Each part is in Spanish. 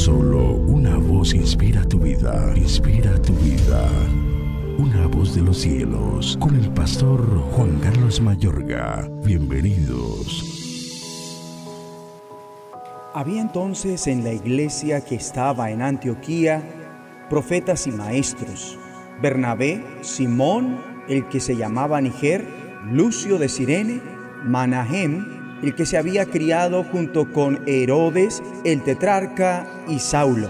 Solo una voz inspira tu vida, inspira tu vida. Una voz de los cielos, con el pastor Juan Carlos Mayorga. Bienvenidos. Había entonces en la iglesia que estaba en Antioquía profetas y maestros, Bernabé, Simón, el que se llamaba Niger, Lucio de Sirene, Manahem, el que se había criado junto con Herodes, el tetrarca, y Saulo.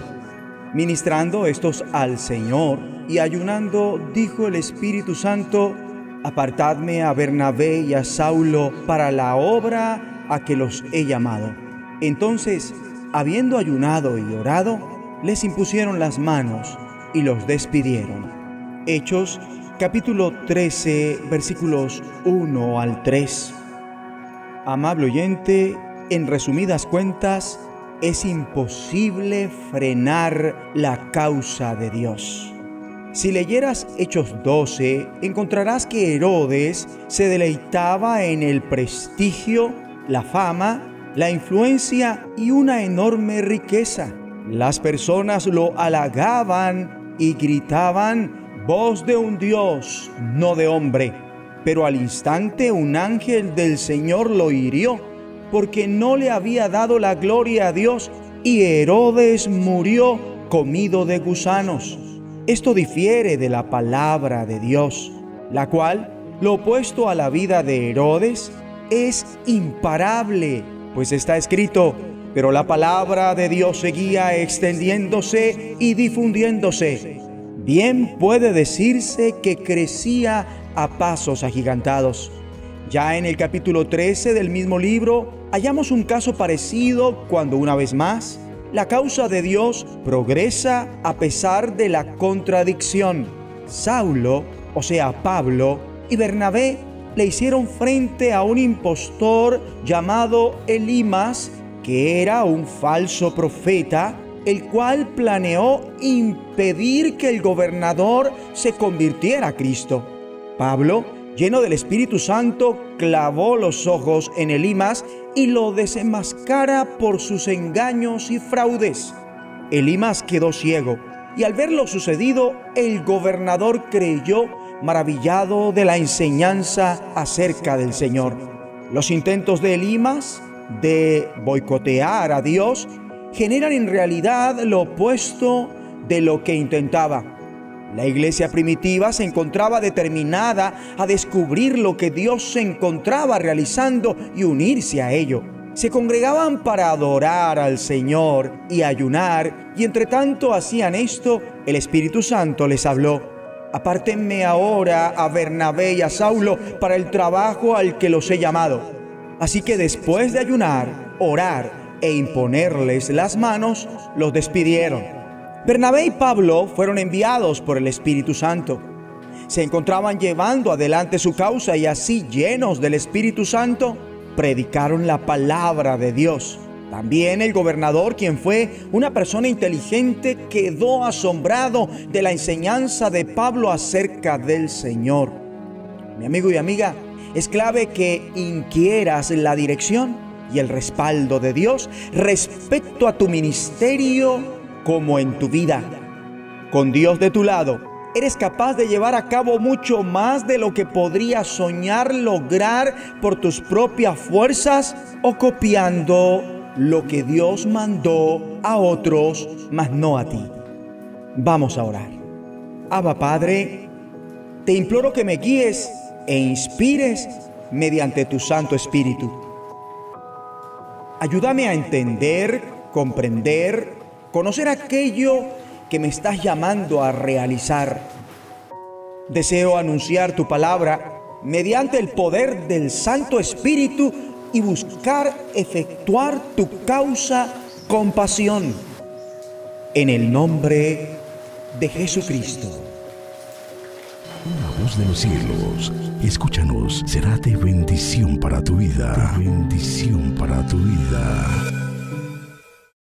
Ministrando estos al Señor y ayunando, dijo el Espíritu Santo, apartadme a Bernabé y a Saulo para la obra a que los he llamado. Entonces, habiendo ayunado y orado, les impusieron las manos y los despidieron. Hechos capítulo 13 versículos 1 al 3. Amable oyente, en resumidas cuentas, es imposible frenar la causa de Dios. Si leyeras Hechos 12, encontrarás que Herodes se deleitaba en el prestigio, la fama, la influencia y una enorme riqueza. Las personas lo halagaban y gritaban, voz de un Dios, no de hombre. Pero al instante un ángel del Señor lo hirió, porque no le había dado la gloria a Dios, y Herodes murió comido de gusanos. Esto difiere de la palabra de Dios, la cual, lo opuesto a la vida de Herodes, es imparable, pues está escrito, pero la palabra de Dios seguía extendiéndose y difundiéndose. Bien puede decirse que crecía a pasos agigantados. Ya en el capítulo 13 del mismo libro hallamos un caso parecido cuando una vez más la causa de Dios progresa a pesar de la contradicción. Saulo, o sea Pablo, y Bernabé le hicieron frente a un impostor llamado Elimas, que era un falso profeta, el cual planeó impedir que el gobernador se convirtiera a Cristo. Pablo, lleno del Espíritu Santo, clavó los ojos en Elimas y lo desenmascara por sus engaños y fraudes. Elimas quedó ciego y al ver lo sucedido, el gobernador creyó maravillado de la enseñanza acerca del Señor. Los intentos de Elimas de boicotear a Dios generan en realidad lo opuesto de lo que intentaba. La iglesia primitiva se encontraba determinada a descubrir lo que Dios se encontraba realizando y unirse a ello. Se congregaban para adorar al Señor y ayunar, y entre tanto hacían esto, el Espíritu Santo les habló. Apártenme ahora a Bernabé y a Saulo para el trabajo al que los he llamado. Así que después de ayunar, orar e imponerles las manos, los despidieron. Bernabé y Pablo fueron enviados por el Espíritu Santo. Se encontraban llevando adelante su causa y así llenos del Espíritu Santo, predicaron la palabra de Dios. También el gobernador, quien fue una persona inteligente, quedó asombrado de la enseñanza de Pablo acerca del Señor. Mi amigo y amiga, es clave que inquieras la dirección y el respaldo de Dios respecto a tu ministerio como en tu vida. Con Dios de tu lado, eres capaz de llevar a cabo mucho más de lo que podrías soñar lograr por tus propias fuerzas o copiando lo que Dios mandó a otros, mas no a ti. Vamos a orar. Abba Padre, te imploro que me guíes e inspires mediante tu Santo Espíritu. Ayúdame a entender, comprender, conocer aquello que me estás llamando a realizar. Deseo anunciar tu palabra mediante el poder del Santo Espíritu y buscar efectuar tu causa con pasión. En el nombre de Jesucristo. Una voz de los cielos, escúchanos, será de bendición para tu vida. bendición para tu vida.